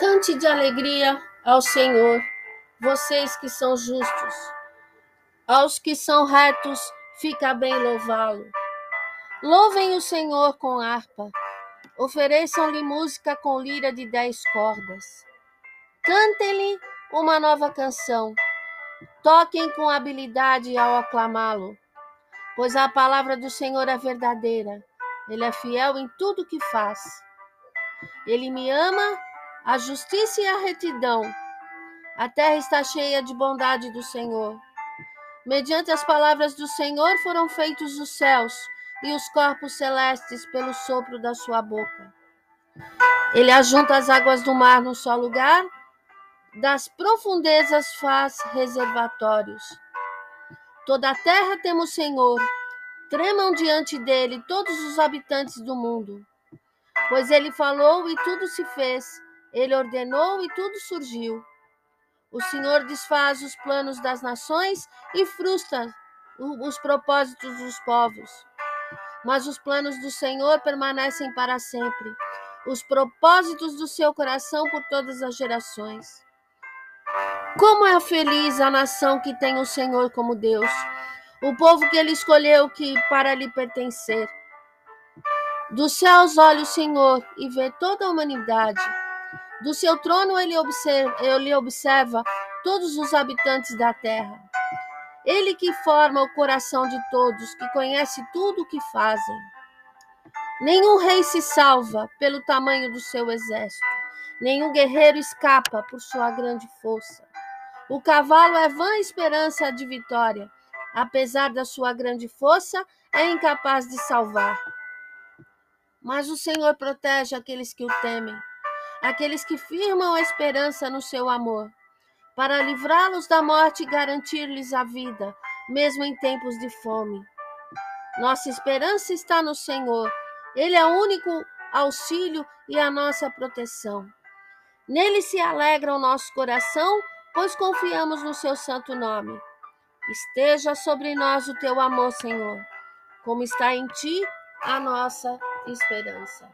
Cante de alegria ao Senhor, vocês que são justos. Aos que são retos, fica bem louvá-lo. Louvem o Senhor com harpa, ofereçam-lhe música com lira de dez cordas. Cantem-lhe uma nova canção, toquem com habilidade ao aclamá-lo, pois a palavra do Senhor é verdadeira, ele é fiel em tudo que faz. Ele me ama a justiça e a retidão. A terra está cheia de bondade do Senhor. Mediante as palavras do Senhor foram feitos os céus e os corpos celestes pelo sopro da sua boca. Ele ajunta as águas do mar num só lugar, das profundezas faz reservatórios. Toda a terra teme o Senhor, tremam diante dele todos os habitantes do mundo. Pois ele falou e tudo se fez ele ordenou e tudo surgiu. O Senhor desfaz os planos das nações e frustra os propósitos dos povos. Mas os planos do Senhor permanecem para sempre, os propósitos do seu coração por todas as gerações. Como é feliz a nação que tem o Senhor como Deus, o povo que ele escolheu que para lhe pertencer. Dos céus olha o Senhor e vê toda a humanidade do seu trono ele observa, ele observa todos os habitantes da terra. Ele que forma o coração de todos, que conhece tudo o que fazem. Nenhum rei se salva pelo tamanho do seu exército, nenhum guerreiro escapa por sua grande força. O cavalo é vã esperança de vitória, apesar da sua grande força, é incapaz de salvar. Mas o Senhor protege aqueles que o temem aqueles que firmam a esperança no seu amor, para livrá-los da morte e garantir-lhes a vida, mesmo em tempos de fome. Nossa esperança está no Senhor, Ele é o único auxílio e a nossa proteção. Nele se alegra o nosso coração, pois confiamos no seu santo nome. Esteja sobre nós o teu amor, Senhor, como está em ti a nossa esperança.